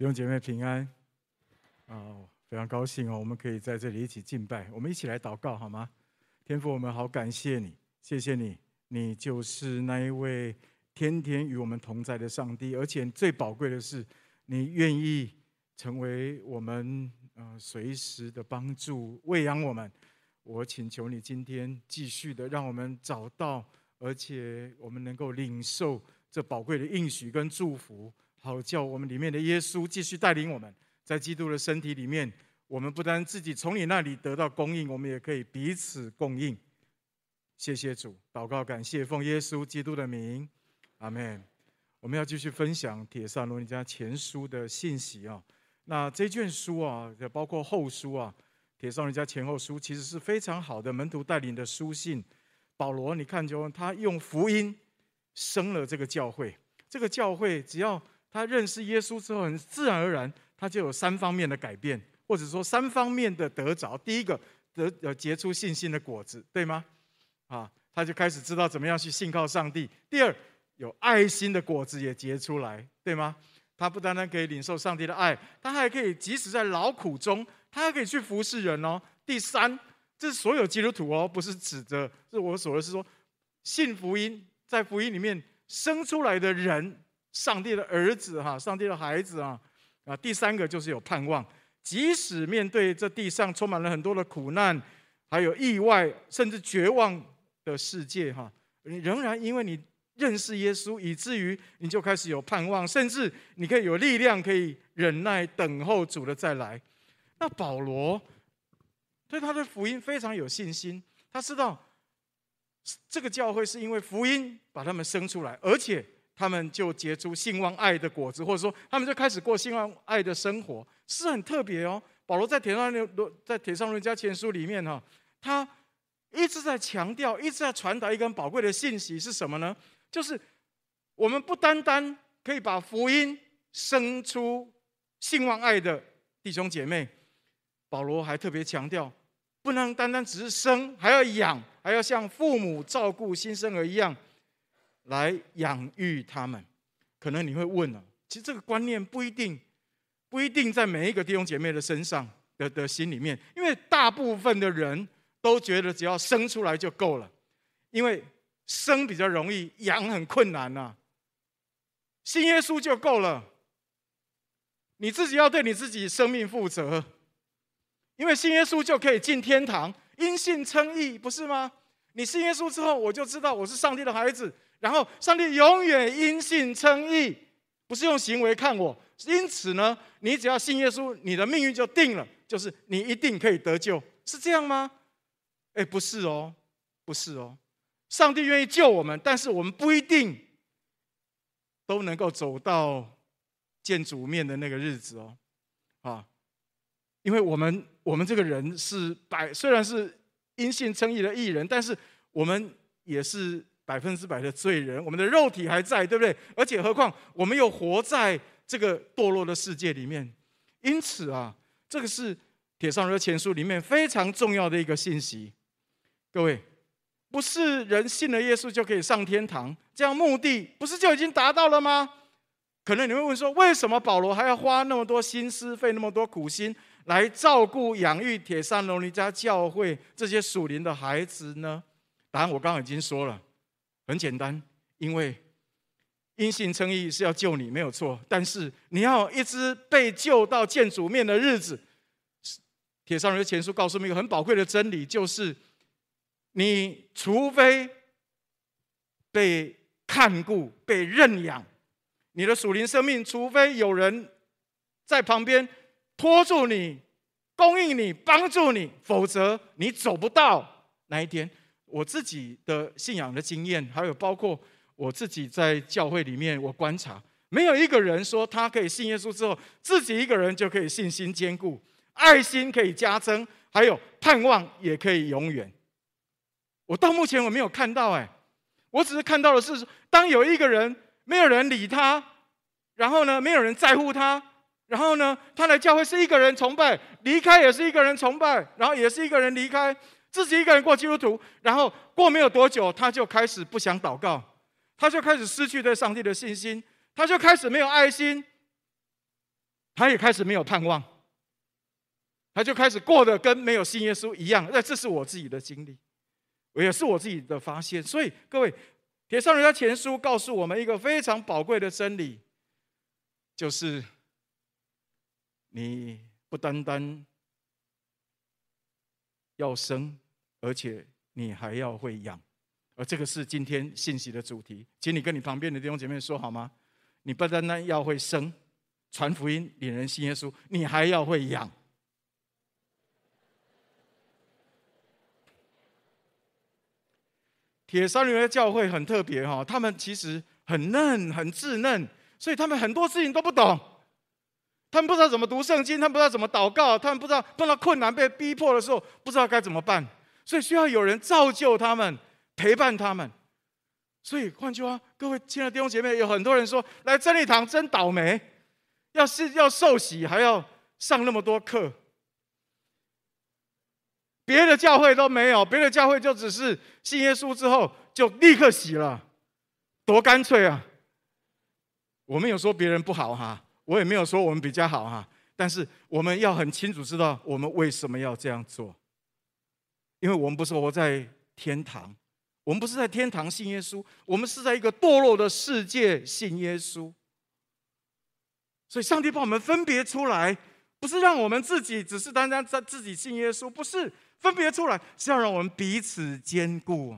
弟兄姐妹平安，哦，非常高兴哦，我们可以在这里一起敬拜，我们一起来祷告好吗？天父，我们好感谢你，谢谢你，你就是那一位天天与我们同在的上帝，而且最宝贵的是，你愿意成为我们呃随时的帮助，喂养我们。我请求你今天继续的让我们找到，而且我们能够领受这宝贵的应许跟祝福。好，叫我们里面的耶稣继续带领我们，在基督的身体里面，我们不但自己从你那里得到供应，我们也可以彼此供应。谢谢主，祷告感谢，奉耶稣基督的名，阿门。我们要继续分享《帖撒罗尼迦前书》的信息啊。那这卷书啊，包括后书啊，《帖撒罗尼迦前后书》其实是非常好的门徒带领的书信。保罗，你看就他用福音生了这个教会，这个教会只要。他认识耶稣之后，很自然而然，他就有三方面的改变，或者说三方面的得着。第一个，得呃结出信心的果子，对吗？啊，他就开始知道怎么样去信靠上帝。第二，有爱心的果子也结出来，对吗？他不单单可以领受上帝的爱，他还可以即使在劳苦中，他还可以去服侍人哦。第三，这是所有基督徒哦，不是指着，是我所说的是说，信福音，在福音里面生出来的人。上帝的儿子哈，上帝的孩子啊，啊，第三个就是有盼望，即使面对这地上充满了很多的苦难，还有意外，甚至绝望的世界哈，你仍然因为你认识耶稣，以至于你就开始有盼望，甚至你可以有力量，可以忍耐等候主的再来。那保罗对他的福音非常有信心，他知道这个教会是因为福音把他们生出来，而且。他们就结出信望爱的果子，或者说他们就开始过信望爱的生活，是很特别哦。保罗在帖撒罗在帖撒罗家前书里面哈，他一直在强调，一直在传达一个很宝贵的信息是什么呢？就是我们不单单可以把福音生出信望爱的弟兄姐妹，保罗还特别强调，不能单单只是生，还要养，还要像父母照顾新生儿一样。来养育他们，可能你会问了，其实这个观念不一定，不一定在每一个弟兄姐妹的身上的的心里面，因为大部分的人都觉得只要生出来就够了，因为生比较容易，养很困难呐。信耶稣就够了，你自己要对你自己生命负责，因为信耶稣就可以进天堂，因信称义，不是吗？你信耶稣之后，我就知道我是上帝的孩子。然后，上帝永远因信称义，不是用行为看我。因此呢，你只要信耶稣，你的命运就定了，就是你一定可以得救，是这样吗？哎，不是哦，不是哦。上帝愿意救我们，但是我们不一定都能够走到见主面的那个日子哦。啊，因为我们我们这个人是百，虽然是因信称义的义人，但是我们也是。百分之百的罪人，我们的肉体还在，对不对？而且何况我们又活在这个堕落的世界里面，因此啊，这个是铁上热前书里面非常重要的一个信息。各位，不是人信了耶稣就可以上天堂，这样目的不是就已经达到了吗？可能你会问说，为什么保罗还要花那么多心思、费那么多苦心来照顾、养育帖撒罗尼家教会这些属灵的孩子呢？答案我刚刚已经说了。很简单，因为因信称义是要救你，没有错。但是你要一直被救到见主面的日子。帖撒罗尼迦前书告诉我们一个很宝贵的真理，就是你除非被看顾、被认养，你的属灵生命，除非有人在旁边托住你、供应你、帮助你，否则你走不到那一天。我自己的信仰的经验，还有包括我自己在教会里面，我观察，没有一个人说他可以信耶稣之后，自己一个人就可以信心坚固，爱心可以加增，还有盼望也可以永远。我到目前我没有看到，哎，我只是看到的是，当有一个人没有人理他，然后呢，没有人在乎他，然后呢，他来教会是一个人崇拜，离开也是一个人崇拜，然后也是一个人离开。自己一个人过基督徒，然后过没有多久，他就开始不想祷告，他就开始失去对上帝的信心，他就开始没有爱心，他也开始没有盼望，他就开始过得跟没有信耶稣一样。那这是我自己的经历，也是我自己的发现。所以各位，铁上人家前书告诉我们一个非常宝贵的真理，就是你不单单要生，而且你还要会养。而这个是今天信息的主题，请你跟你旁边的弟兄姐妹说好吗？你不单单要会生，传福音、领人信耶稣，你还要会养。帖撒罗尼迦教会很特别哈，他们其实很嫩、很稚嫩，所以他们很多事情都不懂。他们不知道怎么读圣经，他们不知道怎么祷告，他们不知道碰到困难、被逼迫的时候，不知道该怎么办，所以需要有人造就他们。陪伴他们，所以换句话，各位亲爱的弟兄姐妹，有很多人说来真理堂真倒霉，要是要受洗还要上那么多课，别的教会都没有，别的教会就只是信耶稣之后就立刻洗了，多干脆啊！我没有说别人不好哈，我也没有说我们比较好哈，但是我们要很清楚知道我们为什么要这样做，因为我们不是活在天堂。我们不是在天堂信耶稣，我们是在一个堕落的世界信耶稣。所以，上帝把我们分别出来，不是让我们自己只是单单在自己信耶稣，不是分别出来，是要让我们彼此坚固。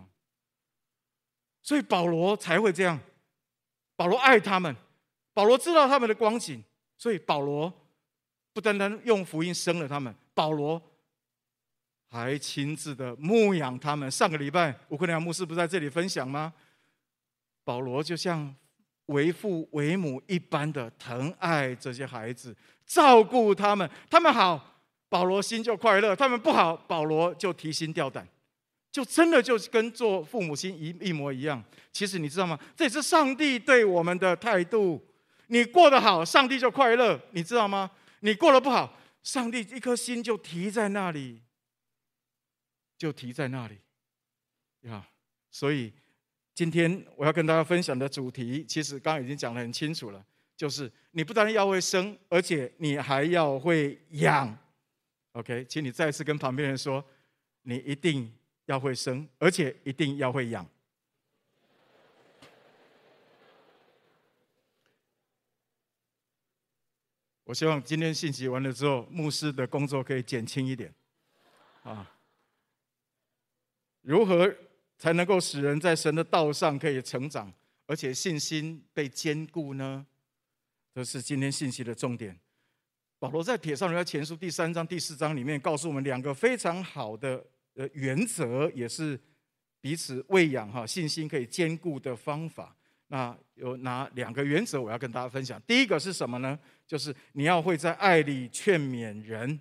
所以保罗才会这样，保罗爱他们，保罗知道他们的光景，所以保罗不单单用福音生了他们，保罗。还亲自的牧养他们。上个礼拜，乌克兰牧师不在这里分享吗？保罗就像为父为母一般的疼爱这些孩子，照顾他们。他们好，保罗心就快乐；他们不好，保罗就提心吊胆。就真的就跟做父母亲一一模一样。其实你知道吗？这也是上帝对我们的态度。你过得好，上帝就快乐，你知道吗？你过得不好，上帝一颗心就提在那里。就提在那里，呀，所以今天我要跟大家分享的主题，其实刚刚已经讲得很清楚了，就是你不但要会生，而且你还要会养。OK，请你再次跟旁边人说，你一定要会生，而且一定要会养。我希望今天信息完了之后，牧师的工作可以减轻一点，啊。如何才能够使人在神的道上可以成长，而且信心被坚固呢？这是今天信息的重点。保罗在帖撒罗尼迦前书第三章、第四章里面告诉我们两个非常好的呃原则，也是彼此喂养哈信心可以坚固的方法。那有哪两个原则我要跟大家分享？第一个是什么呢？就是你要会在爱里劝勉人，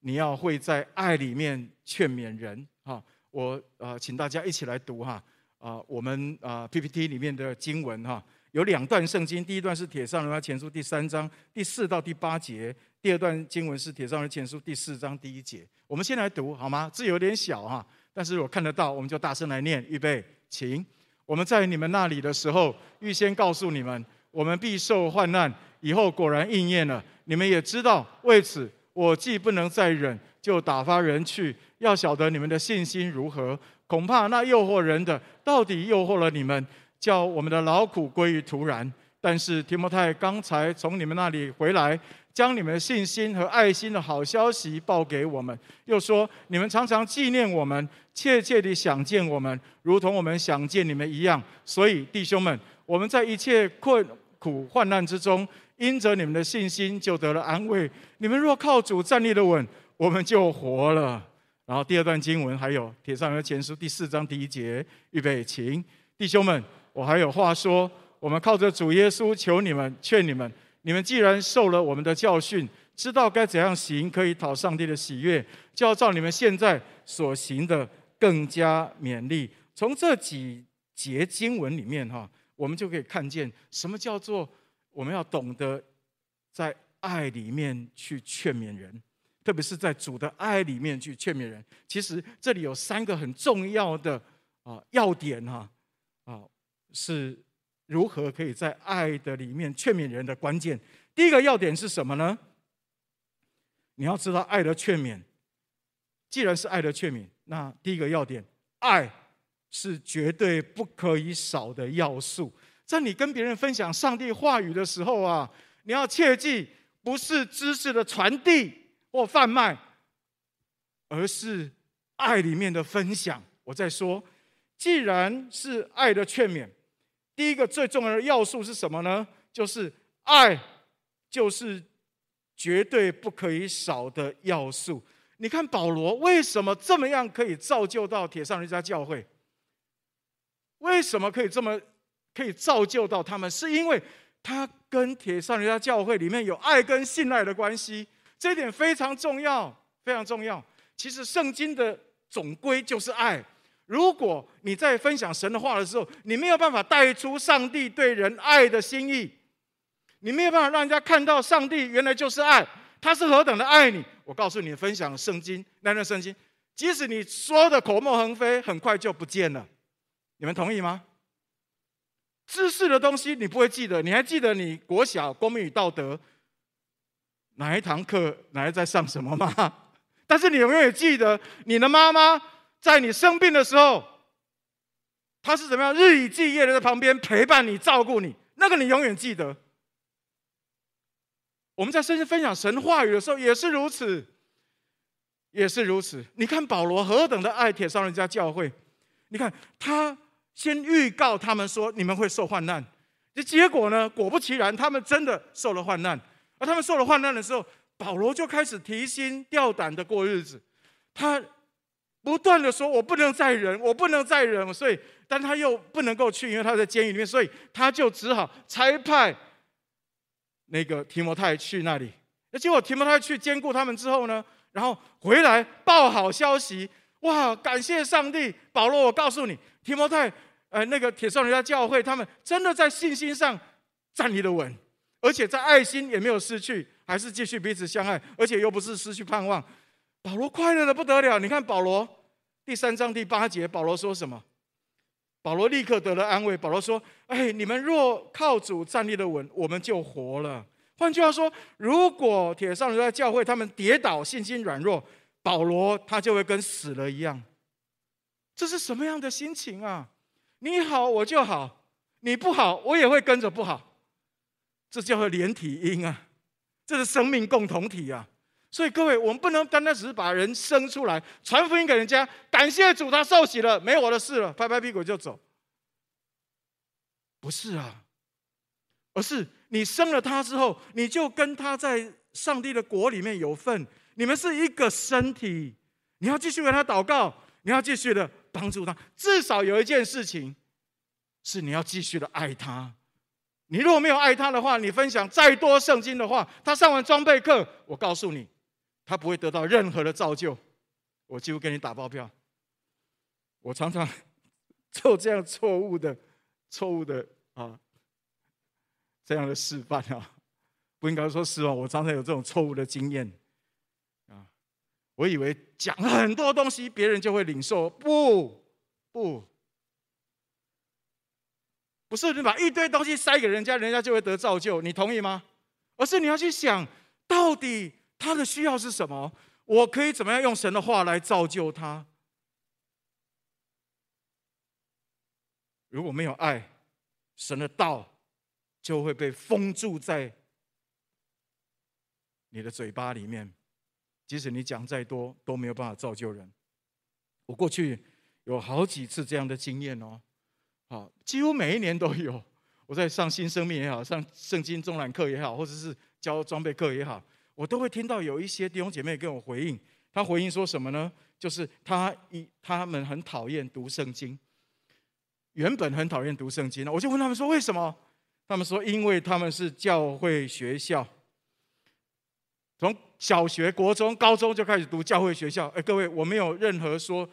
你要会在爱里面劝勉人哈。我呃，请大家一起来读哈啊，我们啊 PPT 里面的经文哈，有两段圣经，第一段是铁上人前书第三章第四到第八节，第二段经文是铁上人前书第四章第一节。我们先来读好吗？字有点小哈，但是我看得到，我们就大声来念，预备，请。我们在你们那里的时候，预先告诉你们，我们必受患难，以后果然应验了。你们也知道，为此我既不能再忍，就打发人去。要晓得你们的信心如何，恐怕那诱惑人的，到底诱惑了你们，叫我们的劳苦归于徒然。但是提摩太刚才从你们那里回来，将你们的信心和爱心的好消息报给我们，又说你们常常纪念我们，切切地想见我们，如同我们想见你们一样。所以弟兄们，我们在一切困苦患难之中，因着你们的信心，就得了安慰。你们若靠主站立得稳，我们就活了。然后第二段经文还有《帖撒罗尼迦前书》第四章第一节，预备，请弟兄们，我还有话说。我们靠着主耶稣求你们，劝你们，你们既然受了我们的教训，知道该怎样行，可以讨上帝的喜悦，就要照你们现在所行的更加勉励。从这几节经文里面，哈，我们就可以看见什么叫做我们要懂得在爱里面去劝勉人。特别是在主的爱里面去劝勉人，其实这里有三个很重要的啊要点哈啊，是如何可以在爱的里面劝勉人的关键。第一个要点是什么呢？你要知道爱的劝勉。既然是爱的劝勉，那第一个要点，爱是绝对不可以少的要素。在你跟别人分享上帝话语的时候啊，你要切记，不是知识的传递或贩卖，而是爱里面的分享。我在说，既然是爱的劝勉，第一个最重要的要素是什么呢？就是爱，就是绝对不可以少的要素。你看保罗为什么这么样可以造就到帖撒罗尼迦教会？为什么可以这么可以造就到他们？是因为他跟帖撒罗尼迦教会里面有爱跟信赖的关系，这一点非常重要，非常重要。其实圣经的总归就是爱。如果你在分享神的话的时候，你没有办法带出上帝对人爱的心意，你没有办法让人家看到上帝原来就是爱，他是何等的爱你。我告诉你，分享圣经那段圣经，即使你说的口沫横飞，很快就不见了。你们同意吗？知识的东西你不会记得，你还记得你国小公民与道德哪一堂课，哪一在上什么吗？但是你永远记得你的妈妈在你生病的时候，她是怎么样日以继夜的在旁边陪伴你、照顾你，那个你永远记得。我们在深深分享神话语的时候也是如此，也是如此。你看保罗何等的爱铁上人家教会，你看他先预告他们说你们会受患难，这结果呢，果不其然，他们真的受了患难。而他们受了患难的时候，保罗就开始提心吊胆的过日子，他不断的说：“我不能再忍，我不能再忍。”所以，但他又不能够去，因为他在监狱里面，所以他就只好差派。那个提摩太去那里，那结果提摩太去兼顾他们之后呢，然后回来报好消息，哇！感谢上帝，保罗，我告诉你，提摩太，呃，那个帖撒罗尼迦教会，他们真的在信心上站立的稳，而且在爱心也没有失去，还是继续彼此相爱，而且又不是失去盼望。保罗快乐的不得了，你看保罗第三章第八节，保罗说什么？保罗立刻得了安慰。保罗说：“哎，你们若靠主站立的稳，我们就活了。换句话说，如果帖撒罗尼迦教会他们跌倒，信心软弱，保罗他就会跟死了一样。这是什么样的心情啊？你好，我就好；你不好，我也会跟着不好。这叫做连体婴啊！这是生命共同体啊！”所以各位，我们不能单单只是把人生出来，传福音给人家，感谢主他受洗了，没我的事了，拍拍屁股就走。不是啊，而是你生了他之后，你就跟他在上帝的国里面有份，你们是一个身体。你要继续为他祷告，你要继续的帮助他。至少有一件事情，是你要继续的爱他。你如果没有爱他的话，你分享再多圣经的话，他上完装备课，我告诉你。他不会得到任何的造就，我几乎给你打包票。我常常做这样错误的、错误的啊，这样的示范啊，不应该说是哦。我常常有这种错误的经验啊，我以为讲很多东西，别人就会领受。不，不，不是你把一堆东西塞给人家，人家就会得造就，你同意吗？而是你要去想到底。他的需要是什么？我可以怎么样用神的话来造就他？如果没有爱，神的道就会被封住在你的嘴巴里面，即使你讲再多，都没有办法造就人。我过去有好几次这样的经验哦，好，几乎每一年都有。我在上新生命也好，上圣经中览课也好，或者是教装备课也好。我都会听到有一些弟兄姐妹跟我回应，他回应说什么呢？就是他一他们很讨厌读圣经，原本很讨厌读圣经。我就问他们说为什么？他们说因为他们是教会学校，从小学、国中、高中就开始读教会学校。哎，各位，我没有任何说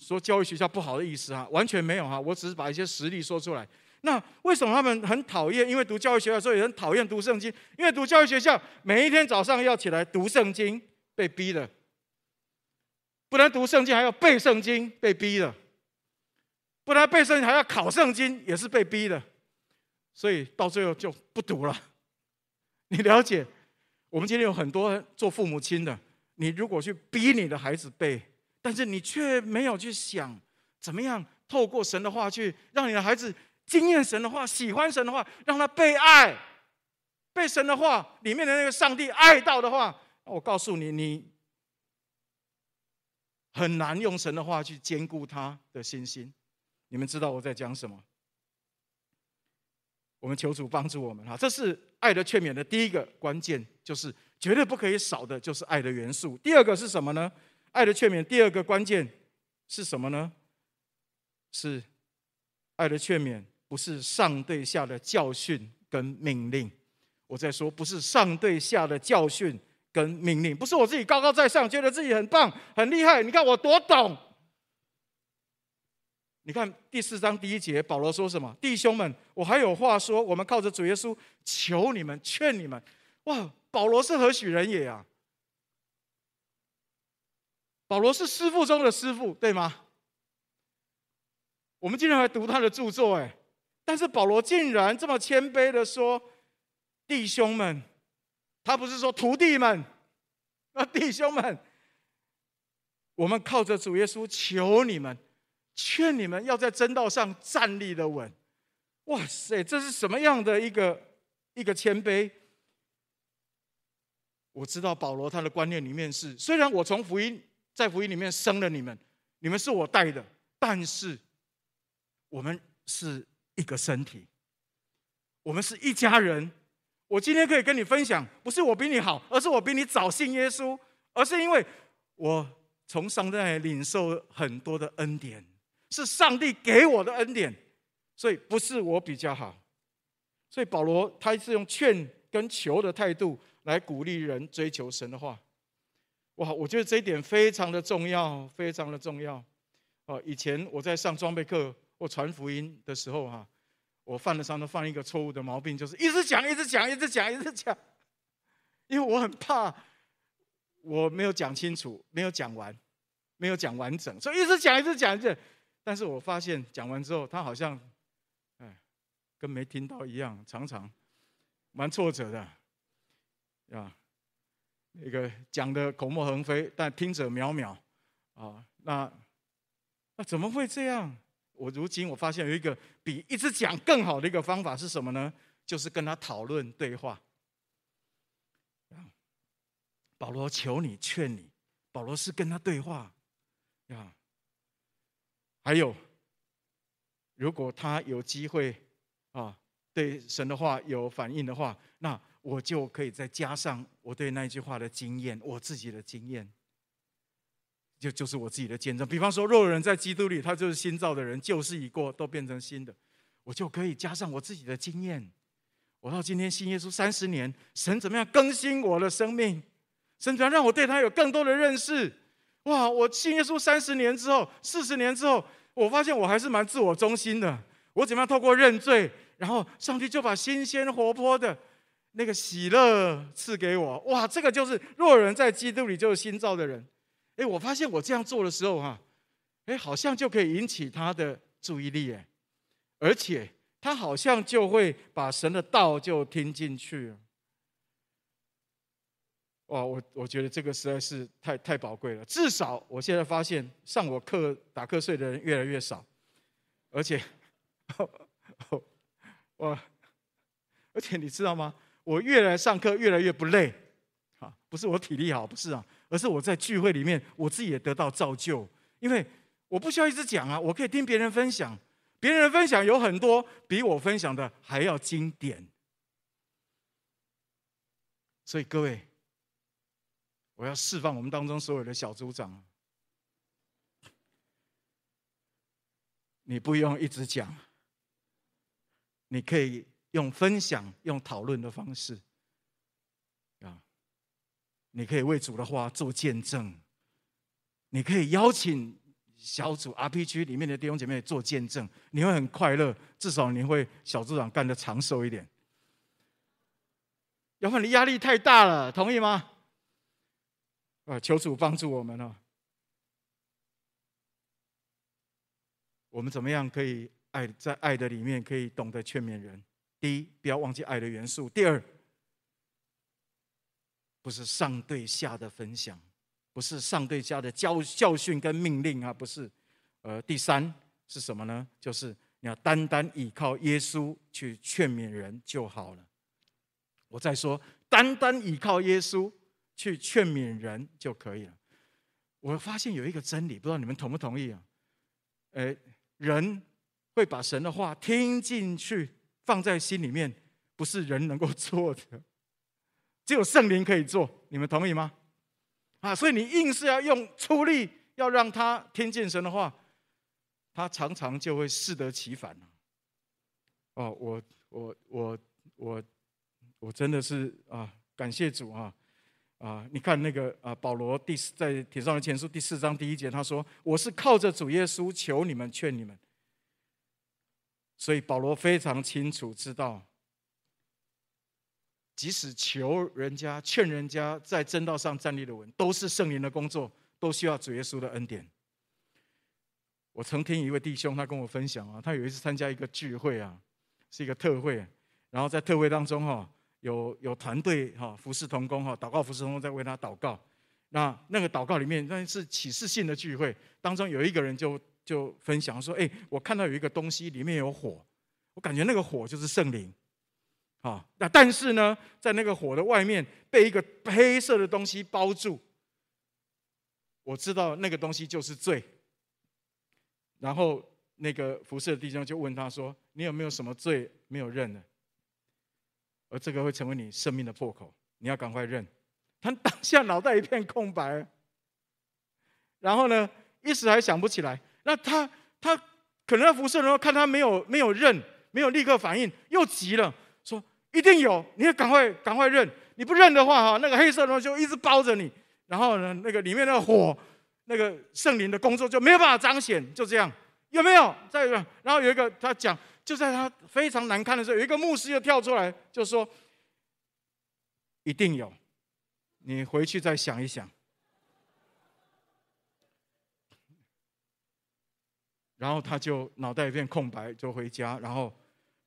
说教育学校不好的意思啊，完全没有哈，我只是把一些实例说出来。那为什么他们很讨厌？因为读教育学校，所以很讨厌读圣经。因为读教育学校，每一天早上要起来读圣经，被逼的；不能读圣经，还要背圣经，被逼的；不能背圣经，还要考圣经，也是被逼的。所以到最后就不读了。你了解？我们今天有很多做父母亲的，你如果去逼你的孩子背，但是你却没有去想怎么样透过神的话去让你的孩子经验神的话、喜欢神的话，让他被爱、被神的话里面的那个上帝爱到的话，我告诉你，你很难用神的话去坚固他的信心。你们知道我在讲什么？我们求主帮助我们哈，这是爱的劝勉的第一个关键，就是绝对不可以少的，就是爱的元素。第二个是什么呢？爱的劝勉第二个关键是什么呢？是爱的劝勉，不是上对下的教训跟命令。我在说，不是上对下的教训跟命令，不是我自己高高在上，觉得自己很棒很厉害。你看我多懂。你看第四章第一节，保罗说什么？弟兄们，我还有话说。我们靠着主耶稣，求你们，劝你们。哇，保罗是何许人也啊？保罗是师傅中的师傅，对吗？我们竟然还读他的著作，哎，但是保罗竟然这么谦卑的说：“弟兄们，他不是说徒弟们，啊，弟兄们，我们靠着主耶稣，求你们。”劝你们要在真道上站立的稳，哇塞，这是什么样的一个一个谦卑？我知道保罗他的观念里面是，虽然我从福音在福音里面生了你们，你们是我带的，但是我们是一个身体，我们是一家人。我今天可以跟你分享，不是我比你好，而是我比你早信耶稣，而是因为我从上帝领受很多的恩典。是上帝给我的恩典，所以不是我比较好。所以保罗他是用劝跟求的态度来鼓励人追求神的话。哇，我觉得这一点非常的重要，非常的重要。哦，以前我在上装备课或传福音的时候哈，我犯了常常犯一个错误的毛病，就是一直讲，一直讲，一直讲，一直讲，因为我很怕我没有讲清楚，没有讲完，没有讲完整，所以一直讲，一直讲，一直。但是我发现讲完之后，他好像，哎，跟没听到一样，常常蛮挫折的，啊，那个讲的口沫横飞，但听者渺渺，啊，那那怎么会这样？我如今我发现有一个比一直讲更好的一个方法是什么呢？就是跟他讨论对话。保罗求你劝你，保罗是跟他对话，呀。还有，如果他有机会啊，对神的话有反应的话，那我就可以再加上我对那句话的经验，我自己的经验，就就是我自己的见证。比方说，若有人在基督里，他就是新造的人，旧事已过，都变成新的，我就可以加上我自己的经验。我到今天信耶稣三十年，神怎么样更新我的生命？神怎样让我对他有更多的认识？哇！我信耶稣三十年之后，四十年之后，我发现我还是蛮自我中心的。我怎么样透过认罪，然后上帝就把新鲜活泼的那个喜乐赐给我。哇！这个就是若人在基督里，就是新造的人。哎，我发现我这样做的时候，哈，哎，好像就可以引起他的注意力，哎，而且他好像就会把神的道就听进去。哇，我我觉得这个实在是太太宝贵了。至少我现在发现上我课打瞌睡的人越来越少，而且，我，而且你知道吗？我越来上课越来越不累，啊，不是我体力好，不是啊，而是我在聚会里面我自己也得到造就，因为我不需要一直讲啊，我可以听别人分享，别人分享有很多比我分享的还要经典，所以各位。我要释放我们当中所有的小组长，你不用一直讲，你可以用分享、用讨论的方式，啊，你可以为主的话做见证，你可以邀请小组 RPG 里面的弟兄姐妹做见证，你会很快乐，至少你会小组长干得长寿一点，要不然你压力太大了，同意吗？啊！求主帮助我们哦。我们怎么样可以爱在爱的里面可以懂得劝勉人？第一，不要忘记爱的元素；第二，不是上对下的分享，不是上对下的教教训跟命令啊，不是。呃，第三是什么呢？就是你要单单依靠耶稣去劝勉人就好了。我再说，单单依靠耶稣去劝勉人就可以了。我发现有一个真理，不知道你们同不同意啊？诶，人会把神的话听进去，放在心里面，不是人能够做的，只有圣灵可以做。你们同意吗？啊，所以你硬是要用出力，要让他听见神的话，他常常就会适得其反。哦，我我我我我真的是啊，感谢主啊！啊，你看那个啊，保罗第四在帖撒罗尼迦前书第四章第一节，他说：“我是靠着主耶稣求你们，劝你们。”所以保罗非常清楚知道，即使求人家、劝人家在正道上站立的稳，都是圣灵的工作，都需要主耶稣的恩典。我曾听一位弟兄他跟我分享啊，他有一次参加一个聚会啊，是一个特会，然后在特会当中哈。有有团队哈服侍同工哈祷告服侍同工在为他祷告，那那个祷告里面那是启示性的聚会当中有一个人就就分享说，哎，我看到有一个东西里面有火，我感觉那个火就是圣灵，啊，那但是呢，在那个火的外面被一个黑色的东西包住，我知道那个东西就是罪。然后那个服侍的弟兄就问他说，你有没有什么罪没有认呢？而这个会成为你生命的破口，你要赶快认。他当下脑袋一片空白，然后呢，一时还想不起来。那他他可能要服侍的时候，看他没有没有认，没有立刻反应，又急了，说一定有，你要赶快赶快认。你不认的话，哈，那个黑色的东西就一直包着你，然后呢，那个里面那个火，那个圣灵的工作就没有办法彰显，就这样，有没有？再一个，然后有一个他讲。就在他非常难堪的时候，有一个牧师又跳出来，就说：“一定有，你回去再想一想。”然后他就脑袋一片空白，就回家。然后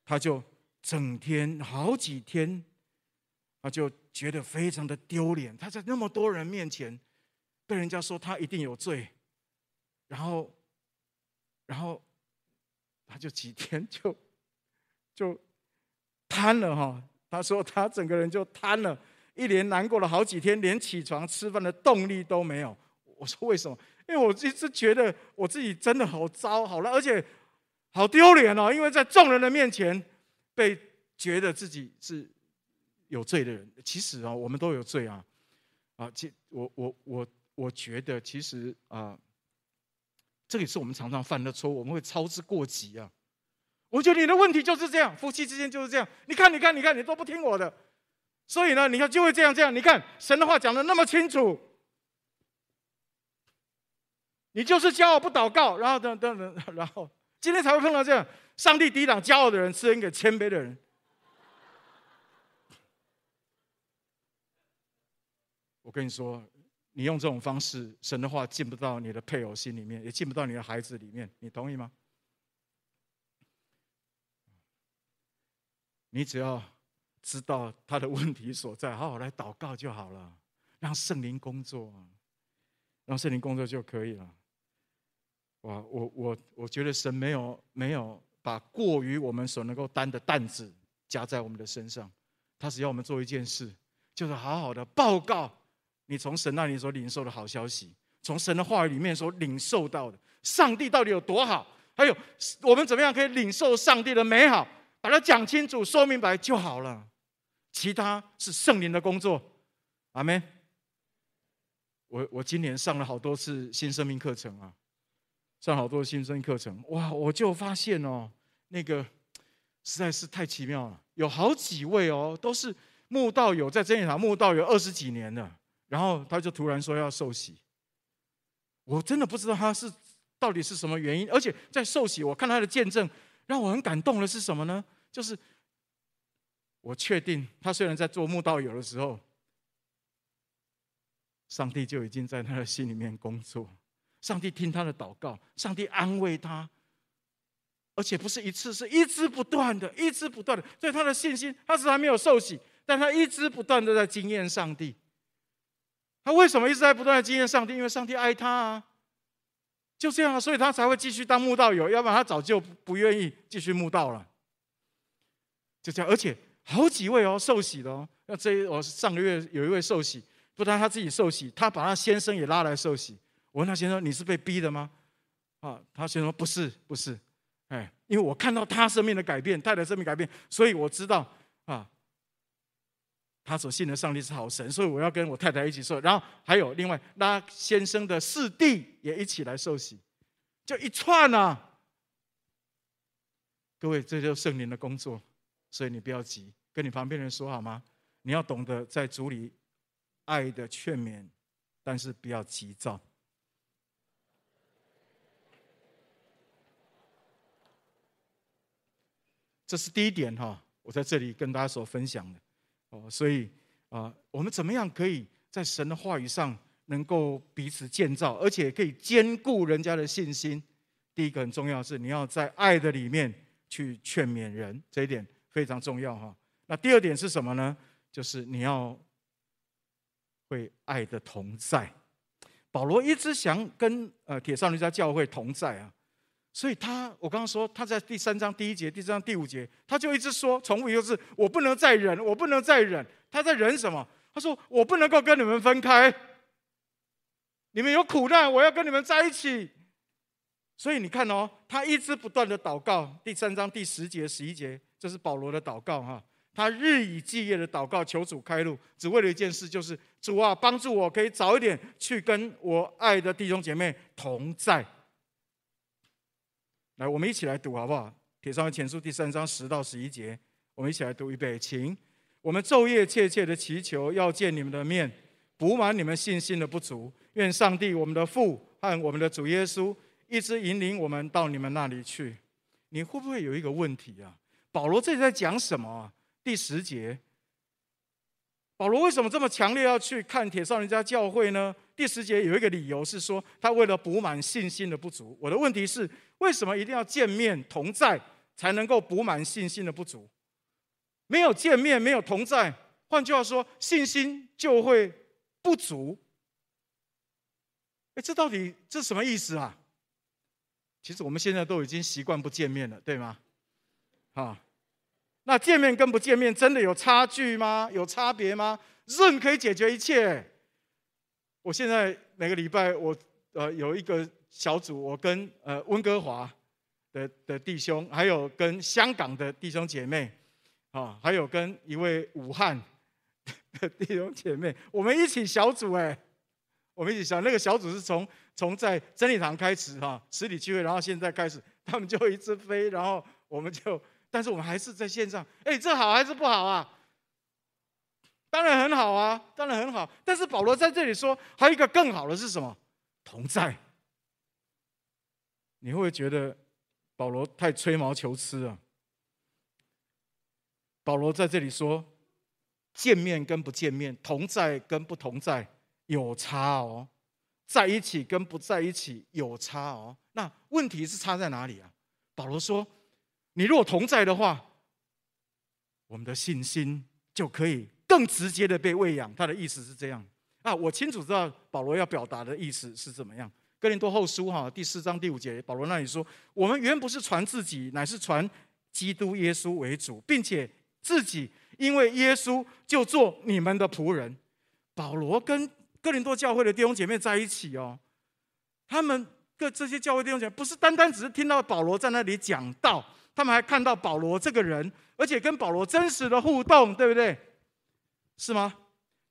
他就整天好几天，他就觉得非常的丢脸。他在那么多人面前被人家说他一定有罪，然后，然后。他就几天就就瘫了哈，他说他整个人就瘫了，一连难过了好几天，连起床吃饭的动力都没有。我说为什么？因为我一直觉得我自己真的好糟好了，而且好丢脸哦，因为在众人的面前被觉得自己是有罪的人。其实啊，我们都有罪啊啊！其我我我我觉得其实啊。这也是我们常常犯的错，我们会操之过急啊！我觉得你的问题就是这样，夫妻之间就是这样。你看，你看，你看，你都不听我的，所以呢，你看就会这样这样。你看神的话讲的那么清楚，你就是骄傲不祷告，然后等等等，然后今天才会碰到这样。上帝抵挡骄傲的人，赐恩给谦卑的人。我跟你说。你用这种方式，神的话进不到你的配偶心里面，也进不到你的孩子里面，你同意吗？你只要知道他的问题所在，好好来祷告就好了，让圣灵工作，让圣灵工作就可以了。哇，我我我觉得神没有没有把过于我们所能够担的担子加在我们的身上，他只要我们做一件事，就是好好的报告。你从神那里所领受的好消息，从神的话语里面所领受到的，上帝到底有多好？还有我们怎么样可以领受上帝的美好？把它讲清楚、说明白就好了。其他是圣灵的工作。阿门。我我今年上了好多次新生命课程啊，上好多新生课程，哇！我就发现哦，那个实在是太奇妙了。有好几位哦，都是慕道友，在真理堂慕道友二十几年了。然后他就突然说要受洗，我真的不知道他是到底是什么原因。而且在受洗，我看他的见证，让我很感动的是什么呢？就是我确定他虽然在做慕道友的时候，上帝就已经在他的心里面工作，上帝听他的祷告，上帝安慰他，而且不是一次，是一直不断的，一直不断的。所以他的信心，他是还没有受洗，但他一直不断的在经验上帝。他为什么一直在不断的经验上帝？因为上帝爱他啊，就这样啊，所以他才会继续当慕道友，要不然他早就不愿意继续慕道了。就这样，而且好几位哦受洗的哦，那这我上个月有一位受洗，不但他自己受洗，他把他先生也拉来受洗。我问他先生：“你是被逼的吗？”啊，他先生说：“不是，不是，哎，因为我看到他生命的改变，太太生命改变，所以我知道啊，他所信的上帝是好神，所以我要跟我太太一起受。然后还有另外拉先生的四弟也一起来受洗，就一串啊。各位，这就是圣灵的工作。”所以你不要急，跟你旁边人说好吗？你要懂得在主里爱的劝勉，但是不要急躁。这是第一点哈，我在这里跟大家所分享的哦。所以啊，我们怎么样可以在神的话语上能够彼此建造，而且可以兼顾人家的信心？第一个很重要是，你要在爱的里面去劝勉人，这一点。非常重要哈。那第二点是什么呢？就是你要会爱的同在。保罗一直想跟呃帖撒罗尼迦教会同在啊，所以他我刚刚说他在第三章第一节、第三章第五节，他就一直说重复，就是我不能再忍，我不能再忍。他在忍什么？他说我不能够跟你们分开，你们有苦难，我要跟你们在一起。所以你看哦，他一直不断的祷告。第三章第十节、十一节。这是保罗的祷告哈，他日以继夜的祷告，求主开路，只为了一件事，就是主啊，帮助我可以早一点去跟我爱的弟兄姐妹同在。来，我们一起来读好不好？帖撒罗尼迦前书第三章十到十一节，我们一起来读预备，请我们昼夜切切的祈求，要见你们的面，补满你们信心的不足。愿上帝我们的父和我们的主耶稣一直引领我们到你们那里去。你会不会有一个问题啊？保罗这里在讲什么啊？第十节，保罗为什么这么强烈要去看帖撒罗尼迦教会呢？第十节有一个理由是说，他为了补满信心的不足。我的问题是，为什么一定要见面同在才能够补满信心的不足？没有见面，没有同在，换句话说，信心就会不足。哎，这到底这什么意思啊？其实我们现在都已经习惯不见面了，对吗？啊。那见面跟不见面真的有差距吗？有差别吗？认可以解决一切。我现在每个礼拜我呃有一个小组，我跟呃温哥华的的弟兄，还有跟香港的弟兄姐妹，啊，还有跟一位武汉的弟兄姐妹，我们一起小组哎，我们一起小那个小组是从从在真理堂开始哈，实体聚会，然后现在开始，他们就一直飞，然后我们就。但是我们还是在线上，哎，这好还是不好啊？当然很好啊，当然很好。但是保罗在这里说，还有一个更好的是什么？同在。你会不会觉得保罗太吹毛求疵啊？保罗在这里说，见面跟不见面，同在跟不同在有差哦，在一起跟不在一起有差哦。那问题是差在哪里啊？保罗说。你如果同在的话，我们的信心就可以更直接的被喂养。他的意思是这样啊，我清楚知道保罗要表达的意思是怎么样。哥林多后书哈第四章第五节，保罗那里说：我们原不是传自己，乃是传基督耶稣为主，并且自己因为耶稣就做你们的仆人。保罗跟哥林多教会的弟兄姐妹在一起哦，他们各这些教会弟兄姐妹不是单单只是听到保罗在那里讲道。他们还看到保罗这个人，而且跟保罗真实的互动，对不对？是吗？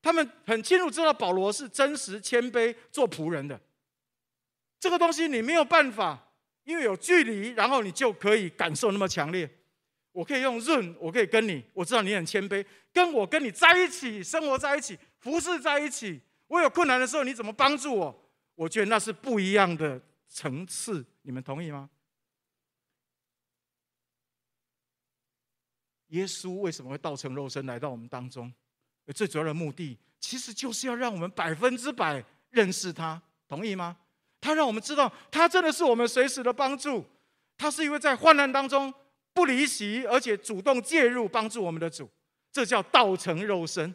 他们很清楚知道保罗是真实谦卑做仆人的。这个东西你没有办法，因为有距离，然后你就可以感受那么强烈。我可以用润，我可以跟你，我知道你很谦卑，跟我跟你在一起，生活在一起，服侍在一起。我有困难的时候，你怎么帮助我？我觉得那是不一样的层次。你们同意吗？耶稣为什么会道成肉身来到我们当中？最主要的目的，其实就是要让我们百分之百认识他，同意吗？他让我们知道，他真的是我们随时的帮助。他是一位在患难当中不离席，而且主动介入帮助我们的主。这叫道成肉身。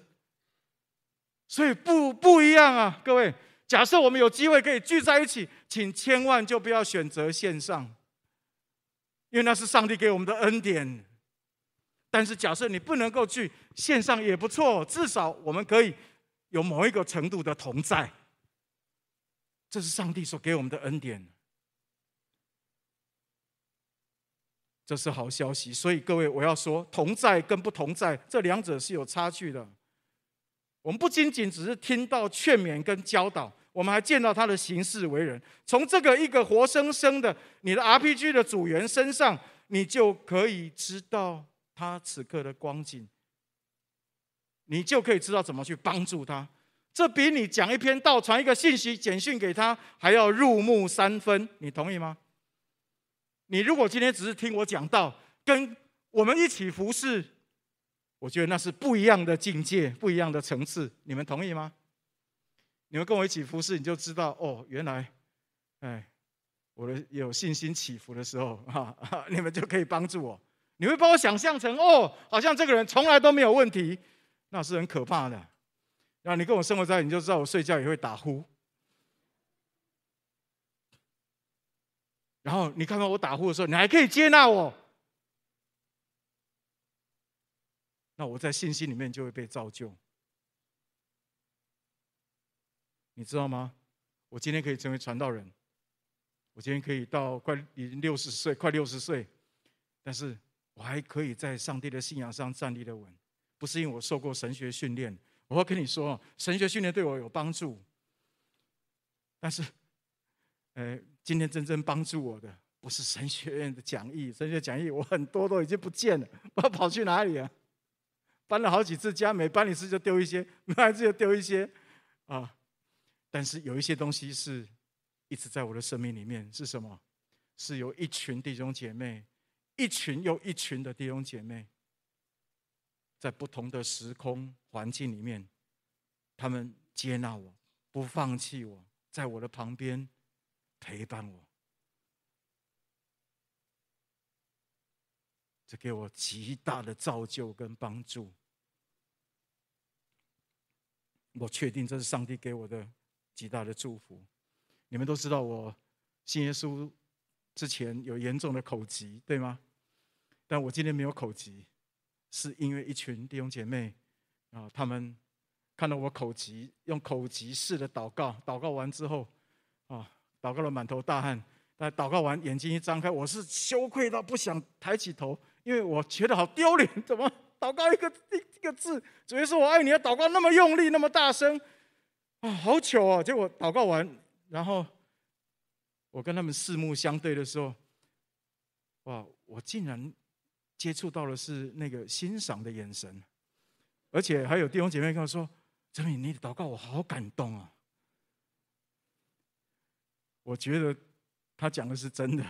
所以不不一样啊，各位。假设我们有机会可以聚在一起，请千万就不要选择线上，因为那是上帝给我们的恩典。但是假设你不能够去，线上也不错，至少我们可以有某一个程度的同在。这是上帝所给我们的恩典，这是好消息。所以各位，我要说，同在跟不同在这两者是有差距的。我们不仅仅只是听到劝勉跟教导。我们还见到他的行事为人，从这个一个活生生的你的 RPG 的组员身上，你就可以知道他此刻的光景，你就可以知道怎么去帮助他。这比你讲一篇道、传一个信息、简讯给他还要入木三分。你同意吗？你如果今天只是听我讲道，跟我们一起服侍，我觉得那是不一样的境界、不一样的层次。你们同意吗？你们跟我一起服侍，你就知道哦，原来，哎，我的有信心起伏的时候，哈，你们就可以帮助我。你会把我想象成哦，好像这个人从来都没有问题，那是很可怕的。然后你跟我生活在，你就知道我睡觉也会打呼。然后你看到我打呼的时候，你还可以接纳我，那我在信心里面就会被造就。你知道吗？我今天可以成为传道人，我今天可以到快已经六十岁，快六十岁，但是我还可以在上帝的信仰上站立的稳，不是因为我受过神学训练。我要跟你说，神学训练对我有帮助，但是，呃，今天真正帮助我的不是神学院的讲义，神学讲义我很多都已经不见了，不知道跑去哪里了。搬了好几次家，每搬一次就丢一些，每搬一次就丢一些，啊。但是有一些东西是一直在我的生命里面，是什么？是有一群弟兄姐妹，一群又一群的弟兄姐妹，在不同的时空环境里面，他们接纳我，不放弃我，在我的旁边陪伴我，这给我极大的造就跟帮助。我确定这是上帝给我的。极大的祝福，你们都知道我信耶稣之前有严重的口疾，对吗？但我今天没有口疾，是因为一群弟兄姐妹啊，他们看到我口疾，用口疾式的祷告，祷告完之后啊，祷告了满头大汗，但祷告完眼睛一张开，我是羞愧到不想抬起头，因为我觉得好丢脸，怎么祷告一个一个字，主耶稣我爱你，要祷告那么用力，那么大声。啊，好糗哦！结果祷告完，然后我跟他们四目相对的时候，哇，我竟然接触到的是那个欣赏的眼神，而且还有弟兄姐妹跟我说：“哲敏，你的祷告我好感动啊！”我觉得他讲的是真的，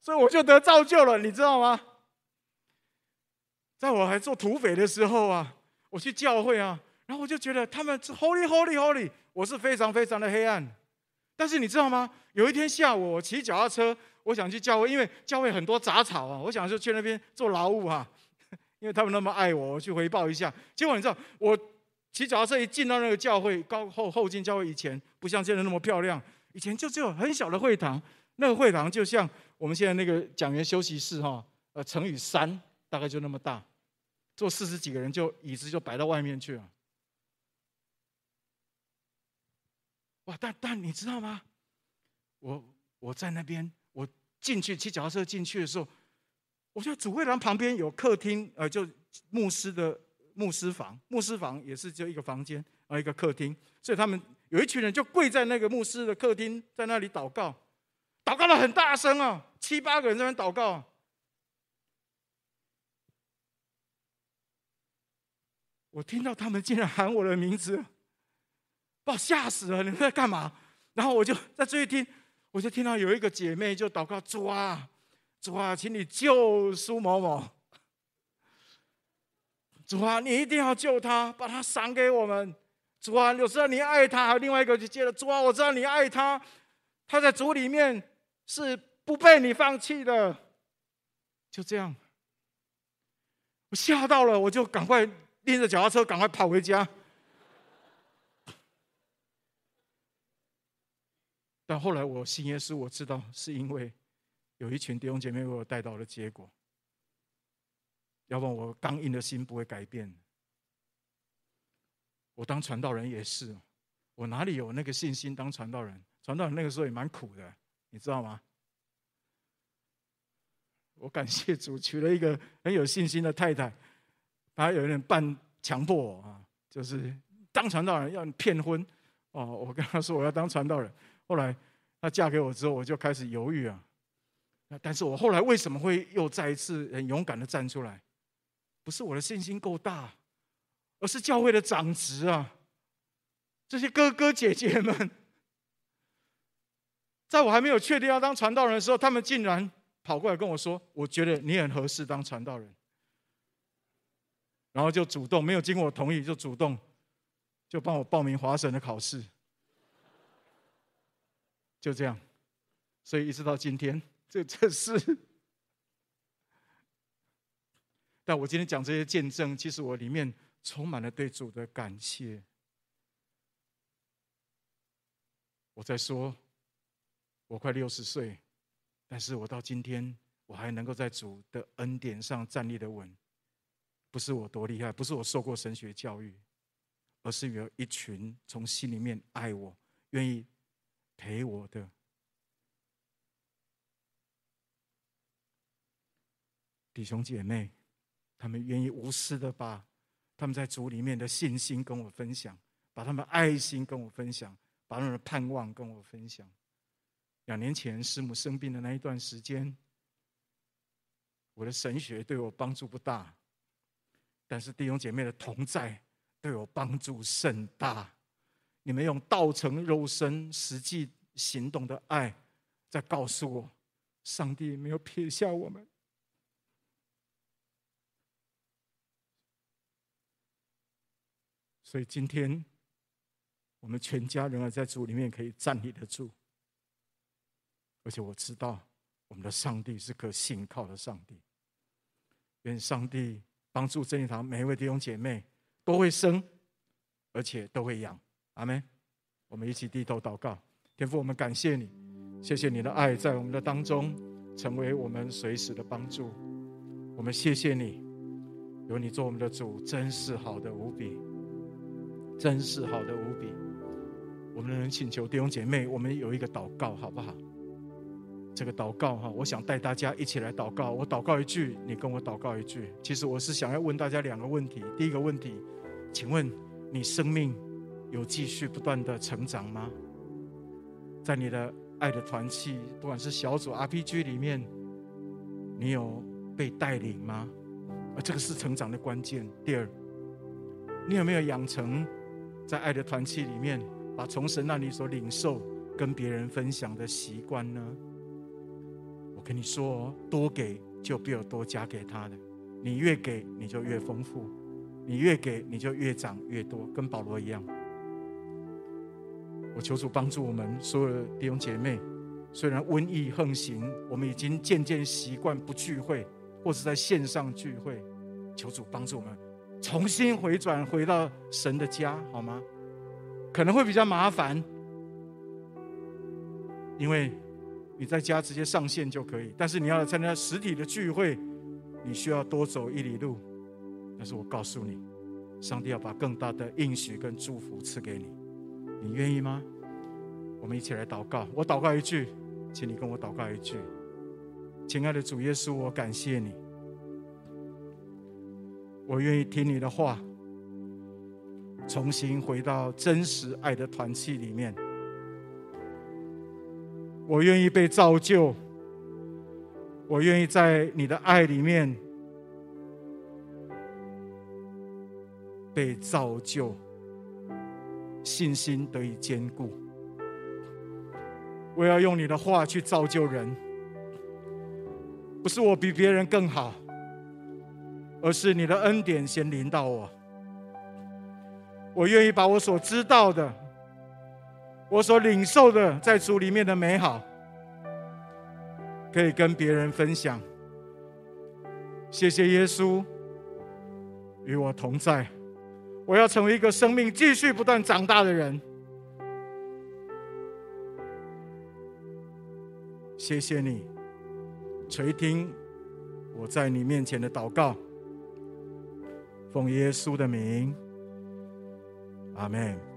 所以我就得造就了，你知道吗？在我还做土匪的时候啊，我去教会啊。然后我就觉得他们是 Holy Holy Holy，我是非常非常的黑暗。但是你知道吗？有一天下午，我骑脚踏车，我想去教会，因为教会很多杂草啊，我想就去那边做劳务哈。因为他们那么爱我，我去回报一下。结果你知道，我骑脚踏车一进到那个教会，高后后进教会以前不像现在那么漂亮，以前就只有很小的会堂，那个会堂就像我们现在那个讲员休息室哈，呃乘以三，大概就那么大，坐四十几个人就椅子就摆到外面去了。哇！但但你知道吗？我我在那边，进去骑脚踏车进去的时候，我觉得主会堂旁边有客厅，呃，就牧师的牧师房，牧师房也是就一个房间，啊，一个客厅，所以他们有一群人就跪在那个牧师的客厅，在那里祷告，祷告的很大声啊，七八个人在那祷告，我听到他们竟然喊我的名字。把我吓死了！你们在干嘛？然后我就在这一听，我就听到有一个姐妹就祷告：主啊，主啊，请你救苏某某。主啊，你一定要救他，把他赏给我们。主啊，有时候你爱他。还有另外一个就接着：主啊，我知道你爱他，他在主里面是不被你放弃的。就这样，我吓到了，我就赶快拎着脚踏车赶快跑回家。但后来我信耶稣，我知道是因为有一群弟兄姐妹为我带到了结果。要不然我刚硬的心不会改变。我当传道人也是，我哪里有那个信心当传道人？传道人那个时候也蛮苦的，你知道吗？我感谢主娶了一个很有信心的太太，她有点半强迫我啊，就是当传道人要你骗婚哦。我跟她说我要当传道人，后来她嫁给我之后，我就开始犹豫啊。但是我后来为什么会又再一次很勇敢的站出来？不是我的信心够大，而是教会的长职啊，这些哥哥姐姐们，在我还没有确定要当传道人的时候，他们竟然跑过来跟我说：“我觉得你很合适当传道人。”然后就主动没有经过我同意，就主动就帮我报名华神的考试，就这样，所以一直到今天，这这是。但我今天讲这些见证，其实我里面充满了对主的感谢。我在说，我快六十岁，但是我到今天我还能够在主的恩典上站立的稳，不是我多厉害，不是我受过神学教育，而是有一群从心里面爱我、愿意陪我的弟兄姐妹。他们愿意无私的把他们在主里面的信心跟我分享，把他们的爱心跟我分享，把他们的盼望跟我分享。两年前师母生病的那一段时间，我的神学对我帮助不大，但是弟兄姐妹的同在对我帮助甚大。你们用道成肉身、实际行动的爱，在告诉我，上帝没有撇下我们。所以今天，我们全家仍然在主里面可以站立得住，而且我知道我们的上帝是可信靠的上帝。愿上帝帮助真理堂每一位弟兄姐妹都会生，而且都会养。阿门。我们一起低头祷告，天父，我们感谢你，谢谢你的爱在我们的当中，成为我们随时的帮助。我们谢谢你，有你做我们的主，真是好的无比。真是好的无比，我们能请求弟兄姐妹，我们有一个祷告，好不好？这个祷告哈，我想带大家一起来祷告。我祷告一句，你跟我祷告一句。其实我是想要问大家两个问题。第一个问题，请问你生命有继续不断的成长吗？在你的爱的团契，不管是小组、RPG 里面，你有被带领吗？而这个是成长的关键。第二，你有没有养成？在爱的团契里面，把从神那里所领受跟别人分享的习惯呢？我跟你说，多给就必有多加给他的。你越给，你就越丰富；你越给，你就越长越多。跟保罗一样。我求主帮助我们所有的弟兄姐妹。虽然瘟疫横行，我们已经渐渐习惯不聚会，或是在线上聚会。求主帮助我们。重新回转回到神的家，好吗？可能会比较麻烦，因为你在家直接上线就可以。但是你要参加实体的聚会，你需要多走一里路。但是我告诉你，上帝要把更大的应许跟祝福赐给你，你愿意吗？我们一起来祷告。我祷告一句，请你跟我祷告一句。亲爱的主耶稣，我感谢你。我愿意听你的话，重新回到真实爱的团契里面。我愿意被造就，我愿意在你的爱里面被造就，信心得以坚固。我要用你的话去造就人，不是我比别人更好。而是你的恩典先临到我，我愿意把我所知道的，我所领受的，在主里面的美好，可以跟别人分享。谢谢耶稣与我同在，我要成为一个生命继续不断长大的人。谢谢你垂听我在你面前的祷告，奉耶稣的名，阿门。